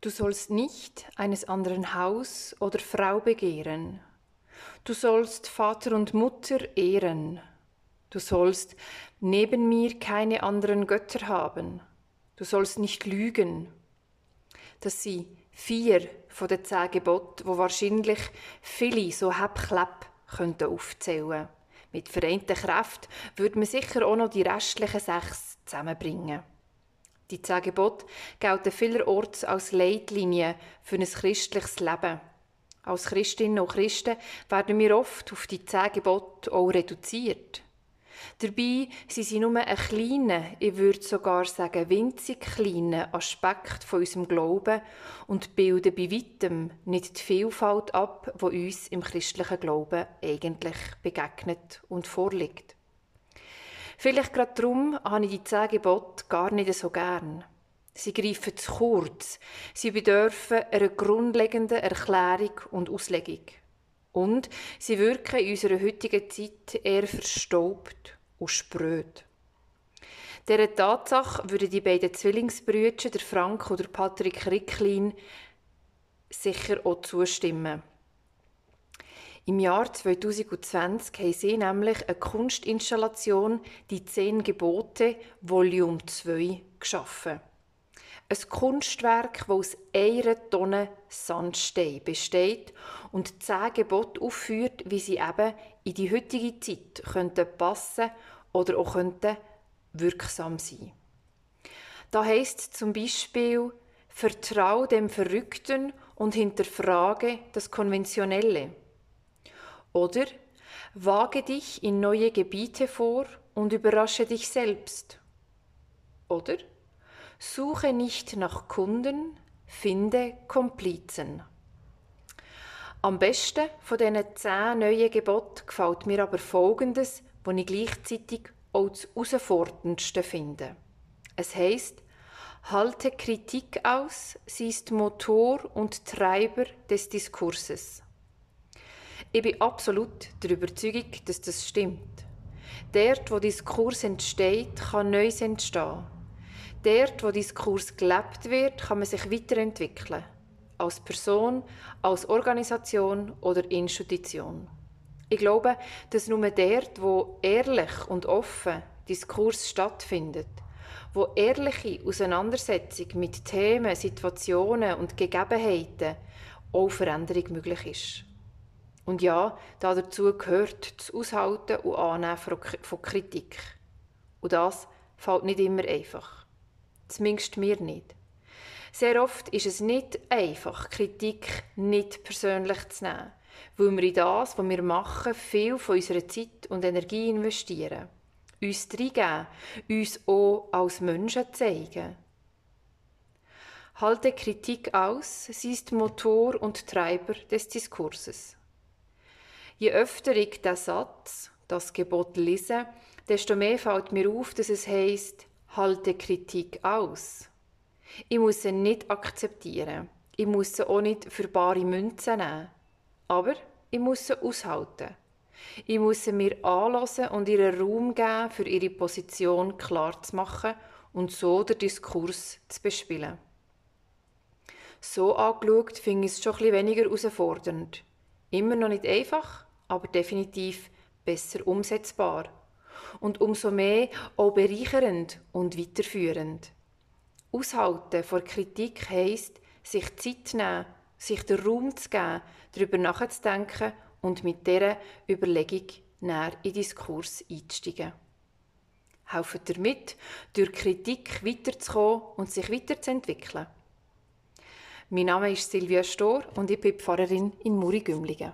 Du sollst nicht eines anderen Haus oder Frau begehren. Du sollst Vater und Mutter ehren. Du sollst neben mir keine anderen Götter haben. Du sollst nicht lügen. Das sind vier von den zehn Geboten, wo wahrscheinlich viele so Hebklapp könnten aufzählen. Mit vereinter Kraft würde man sicher auch noch die restlichen sechs zusammenbringen. Die zehn Gebote gelten vielerorts als Leitlinie für ein christliches Leben. Als Christinnen und Christen werden wir oft auf die zehn Gebote auch reduziert. Dabei sind sie nur ein kleiner, ich würde sogar sagen winzig kleiner Aspekt von unserem Glauben und bilden bei weitem nicht die Vielfalt ab, die uns im christlichen Glauben eigentlich begegnet und vorliegt. Vielleicht gerade darum habe ich die zehn Gebote gar nicht so gern. Sie greifen zu kurz. Sie bedürfen einer grundlegenden Erklärung und Auslegung. Und sie wirken in unserer heutigen Zeit eher verstaubt und spröd. Dieser Tatsache würden die beiden Zwillingsbrüder, der Frank und der Patrick Ricklin, sicher auch zustimmen. Im Jahr 2020 haben sie nämlich eine Kunstinstallation «Die Zehn Gebote, Volume 2» geschaffen. Ein Kunstwerk, das aus einer Tonne Sandstein besteht und zehn Gebote aufführt, wie sie eben in die heutige Zeit könnten passen oder auch könnten wirksam sein. Da heißt zum Beispiel: Vertrau dem Verrückten und hinterfrage das Konventionelle. Oder wage dich in neue Gebiete vor und überrasche dich selbst. Oder suche nicht nach Kunden, finde Komplizen. Am besten von diesen zehn neuen Geboten gefällt mir aber Folgendes, das ich gleichzeitig auch das herausforderndste finde. Es heißt, halte Kritik aus, sie ist Motor und Treiber des Diskurses. Ich bin absolut der Überzeugung, dass das stimmt. Dort, wo Diskurs entsteht, kann Neues entstehen. Dort, wo Diskurs gelebt wird, kann man sich weiterentwickeln. Als Person, als Organisation oder Institution. Ich glaube, dass nur dort, wo ehrlich und offen Diskurs stattfindet, wo ehrliche Auseinandersetzung mit Themen, Situationen und Gegebenheiten auch Veränderung möglich ist. Und ja, dazu gehört das Aushalten und Annehmen von Kritik. Und das fällt nicht immer einfach. Zumindest mir nicht. Sehr oft ist es nicht einfach, Kritik nicht persönlich zu nehmen, weil wir in das, was wir machen, viel von unserer Zeit und Energie investieren. Uns reingeben, uns auch als Menschen zeigen. Halte Kritik aus, sie ist Motor und Treiber des Diskurses. Je öfter ich den Satz, das Gebot lese, desto mehr fällt mir auf, dass es heißt, halte Kritik aus. Ich muss sie nicht akzeptieren. Ich muss sie auch nicht für bare Münzen nehmen. Aber ich muss sie aushalten. Ich muss sie mir anlassen und ihren Raum geben, für ihre Position klar zu machen und so den Diskurs zu bespielen. So angeschaut finde ich es schon ein bisschen weniger herausfordernd. Immer noch nicht einfach, aber definitiv besser umsetzbar. Und umso mehr auch bereichernd und weiterführend. Aushalten vor Kritik heisst, sich Zeit nehmen, sich den Raum zu geben, darüber nachzudenken und mit dieser Überlegung näher in Diskurs einzusteigen. Helfen ihr mit, durch Kritik weiterzukommen und sich weiterzuentwickeln. Mein Name ist Silvia Stor und ich bin Pfarrerin in Muri-Gümligen.